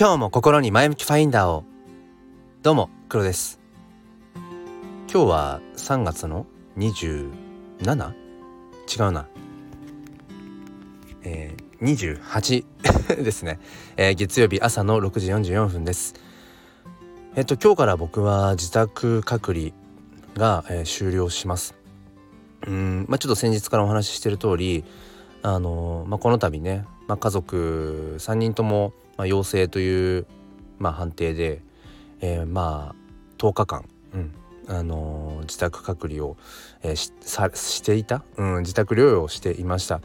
今日も心に前向きファインダーを。どうも黒です。今日は3月の 27? 違うな。えー、28 ですね、えー、月曜日朝の6時44分です。えっと今日から僕は自宅隔離が、えー、終了します。うんまあちょっと先日からお話ししてる通りあのまあ、この度ね、まあ、家族3人とも、まあ、陽性という、まあ、判定で、えー、まあ10日間、うんあのー、自宅隔離を、えー、しさしていた、うん、自宅療養をしていました。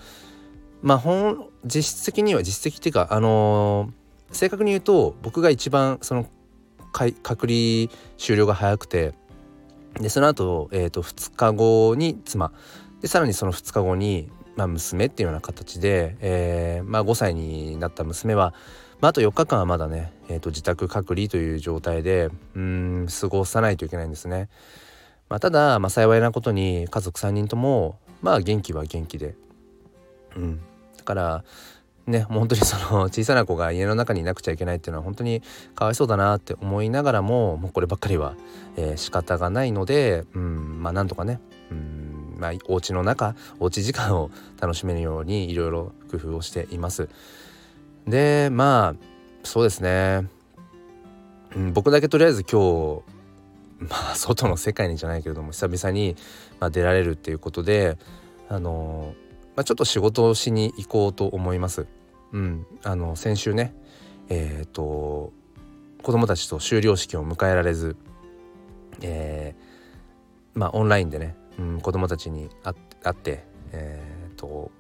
まあ本実質的には実質的っていうかあのー、正確に言うと僕が一番その隔離終了が早くてでその後、えーと、2日後に妻でさらにその2日後に、まあ、娘っていうような形で、えーまあ、5歳になった娘は、まあ、あと4日間はまだね、えーと、自宅隔離という状態でうん過ごさないといけないんですね。まあ、ただ、まあ、幸いなことに家族3人ともまあ元気は元気で、うん、だからねもう本当にその小さな子が家の中にいなくちゃいけないっていうのは本当にかわいそうだなって思いながらももうこればっかりは、えー、仕方がないので、うん、まあなんとかね、うんまあ、お家の中お家時間を楽しめるようにいろいろ工夫をしています。でまあそうですね、うん、僕だけとりあえず今日まあ外の世界にじゃないけれども久々に、まあ、出られるっていうことであのまあ、ちょっと仕事をしに行こうと思います。うん、あの先週ねえっ、ー、と子供たちと修了式を迎えられず、えー、まあオンラインでね、うん、子供たちに会ってえっ、ー、と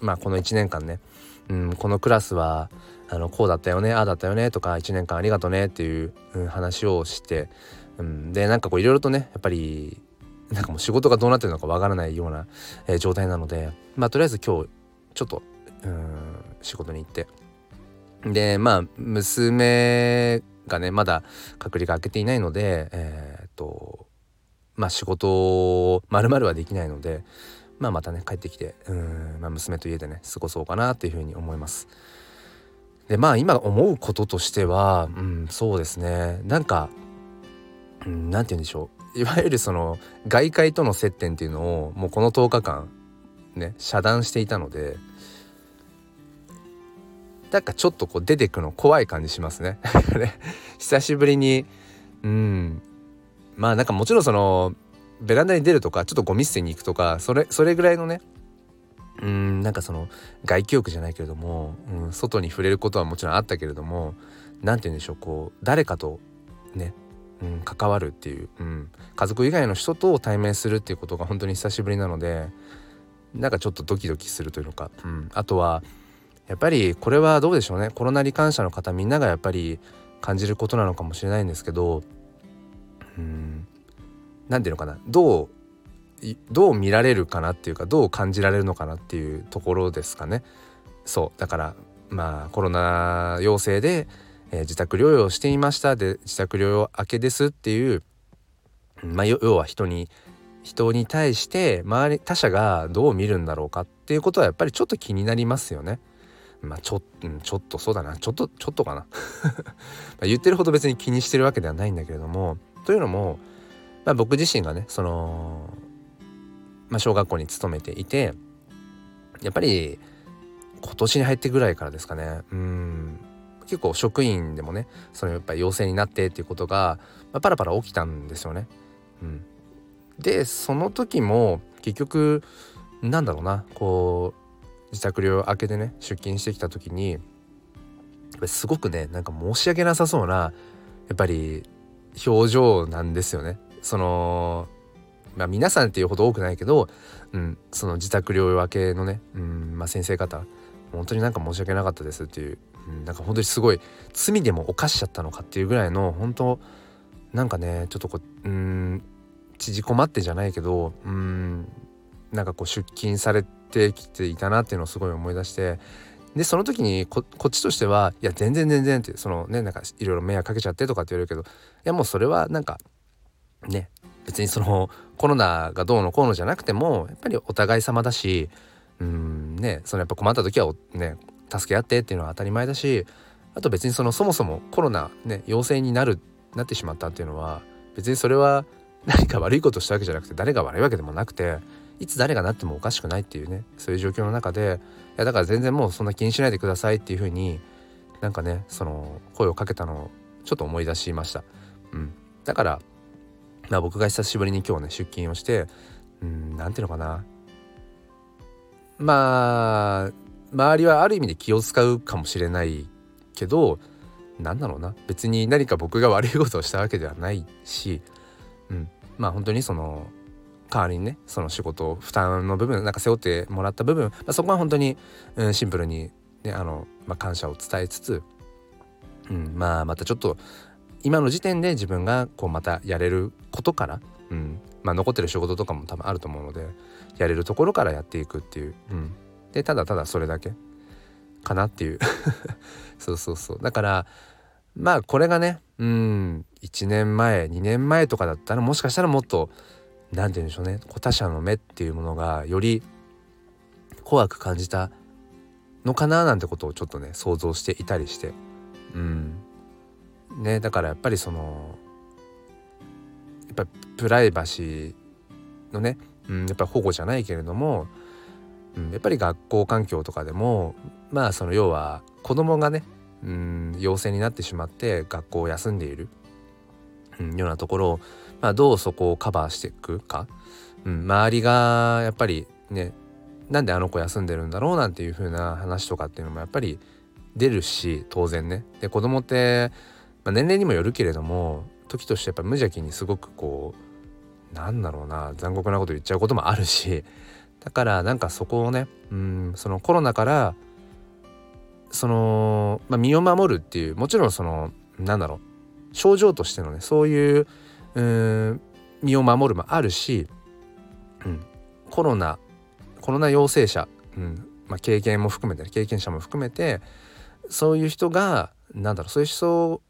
まあこの1年間ね、うん、このクラスはあのこうだったよねああだったよねとか1年間ありがとねっていう、うん、話をして、うん、でなんかこういろいろとねやっぱりなんかもう仕事がどうなってるのかわからないような、えー、状態なのでまあとりあえず今日ちょっとうん仕事に行ってでまあ娘がねまだ隔離が明けていないのでえー、っとまあ仕事をまるまるはできないのでまあまたね帰ってきてうん、まあ、娘と家でね過ごそうかなっていうふうに思います。でまあ今思うこととしては、うん、そうですね。なんか、うん、なんて言うんでしょう。いわゆるその外界との接点っていうのをもうこの10日間ね遮断していたのでなんかちょっとこう出てくの怖い感じしますね。久しぶりにうん。まあなんかもちろんそのベランダに出るとかちょっとゴミ捨てに行くとかそれそれぐらいのねうんなんかその外気浴じゃないけれども、うん、外に触れることはもちろんあったけれども何て言うんでしょうこう誰かとねうん、関わるっていう、うん、家族以外の人と対面するっていうことが本当に久しぶりなのでなんかちょっとドキドキするというのか、うん、あとはやっぱりこれはどうでしょうねコロナ罹患者の方みんながやっぱり感じることなのかもしれないんですけどうん何て言うのかなどうどう見られるかなっていうかどう感じられるのかなっていうところですかね。そうだからまあコロナ陽性でえー、自宅療養していましたで自宅療養明けですっていう、まあ、要は人に人に対して周り他者がどう見るんだろうかっていうことはやっぱりちょっと気になりますよね。まあちょ,、ちょっとそうだなちょっとちょっとかな 言ってるほど別に気にしてるわけではないんだけれどもというのも、まあ、僕自身がねその、まあ、小学校に勤めていてやっぱり今年に入ってぐらいからですかねうん結構職員でもねそのやっぱり陽性になってっていうことが、まあ、パラパラ起きたんですよね。うん、でその時も結局なんだろうなこう自宅療養明けでね出勤してきた時にすごくねなんか申し訳なさそうなやっぱり表情なんですよね。そのまあ皆さんっていうほど多くないけど、うん、その自宅療養明けのね、うんまあ、先生方本当になんか申し訳なかったですっていううん、なんか本当にすごい罪でも犯しちゃったのかっていうぐらいの本当なんかねちょっとこううん縮こまってじゃないけどうんなんかこう出勤されてきていたなっていうのをすごい思い出してでその時にこっちとしてはいや全然全然ってそのねなんかいろいろ迷惑かけちゃってとかって言われるけどいやもうそれはなんかね別にそのコロナがどうのこうのじゃなくてもやっぱりお互い様だしうんねそのやっぱ困った時はね助け合ってっていうのは当たり前だしあと別にそのそもそもコロナね陽性になるなってしまったっていうのは別にそれは何か悪いことしたわけじゃなくて誰が悪いわけでもなくていつ誰がなってもおかしくないっていうねそういう状況の中でいやだから全然もうそんな気にしないでくださいっていうふうになんかねその声をかけたのをちょっと思い出しました。うん、だから、ま、僕が久しぶりに今日ね出勤をしてうん何ていうのかな。まあ周りはある意味で気を使うかもしれないけど何だろうな。別に何か僕が悪いことをしたわけではないし、うん、まあ本当にその代わりにねその仕事負担の部分なんか背負ってもらった部分、まあ、そこは本当に、うん、シンプルに、ねあのまあ、感謝を伝えつつ、うん、まあまたちょっと今の時点で自分がこうまたやれることから、うん。まあ、残ってる仕事とかも多分あると思うのでやれるところからやっていくっていう、うん、でただただそれだけ。かなっていう。そうそうそう。だからまあこれがねうん。1年前2年前とかだったらもしかしたらもっと何て言うんでしょうね。他者の目っていうものがより怖く感じたのかななんてことをちょっとね想像していたりして。うん。ねだからやっぱりそのやっぱプライバシーのね、うん、やっぱり保護じゃないけれども、うん、やっぱり学校環境とかでもまあその要は子供がねうん陽性になってしまって学校を休んでいる、うん、ようなところを、まあ、どうそこをカバーしていくか、うん、周りがやっぱりねなんであの子休んでるんだろうなんていう風な話とかっていうのもやっぱり出るし当然ね。で子供って、まあ、年齢にもよるけれども時としてやっぱ無邪気にすごくこうなんだろうな残酷なこと言っちゃうこともあるし だからなんかそこをねうんそのコロナからその、まあ、身を守るっていうもちろんそのなんだろう症状としてのねそういううん身を守るもあるし、うん、コロナコロナ陽性者、うんまあ、経験も含めて、ね、経験者も含めてそういう人がなんだろうそういう人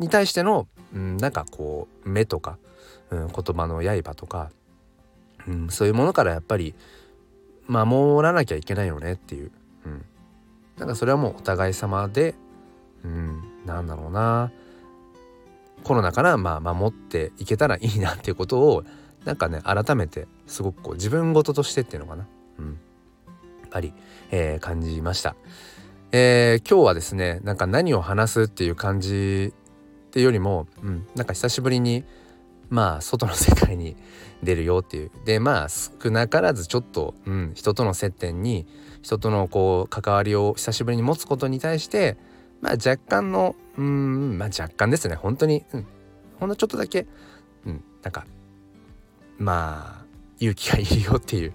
に対しての、うん、なんかこう目とか、うん、言葉の刃とか、うん、そういうものからやっぱり守らなきゃいけないよねっていう、うん、なんかそれはもうお互い様でうんなんだろうな。コロナからまあ守っていけたらいいなっていうことをなんかね改めてすごくこう自分事としてっていうのかな、うん、やっぱり、えー、感じました。えー、今日はですねなんか何を話すっていう感じっていうよりも、うん、なんか久しぶりにまあ外の世界に 出るよっていう。でまあ少なからずちょっと、うん、人との接点に人とのこう関わりを久しぶりに持つことに対してまあ若干のうんまあ若干ですね。本当に、うん、ほんのちょっとだけ、うん、なんかまあ勇気がいるよっていう、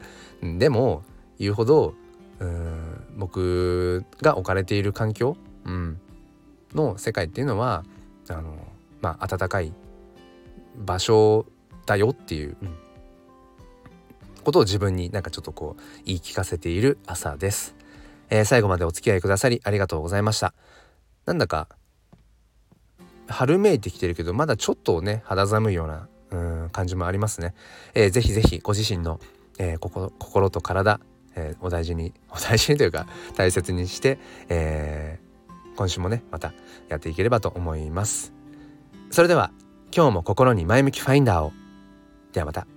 でも言うほどうん僕が置かれている環境、うん、の世界っていうのはあのまあ温かい場所だよっていう、うん、ことを自分になんかちょっとこう言い聞かせている朝です、えー、最後までお付き合いくださりありがとうございました。なんだか春めいてきてるけどまだちょっとね肌寒いようなうん感じもありますね、えー、ぜひぜひご自身の、えー、心心と体、えー、お大事にお大事にというか大切にして、えー、今週もねまたやっていければと思います。それでは今日も心に前向きファインダーを。ではまた。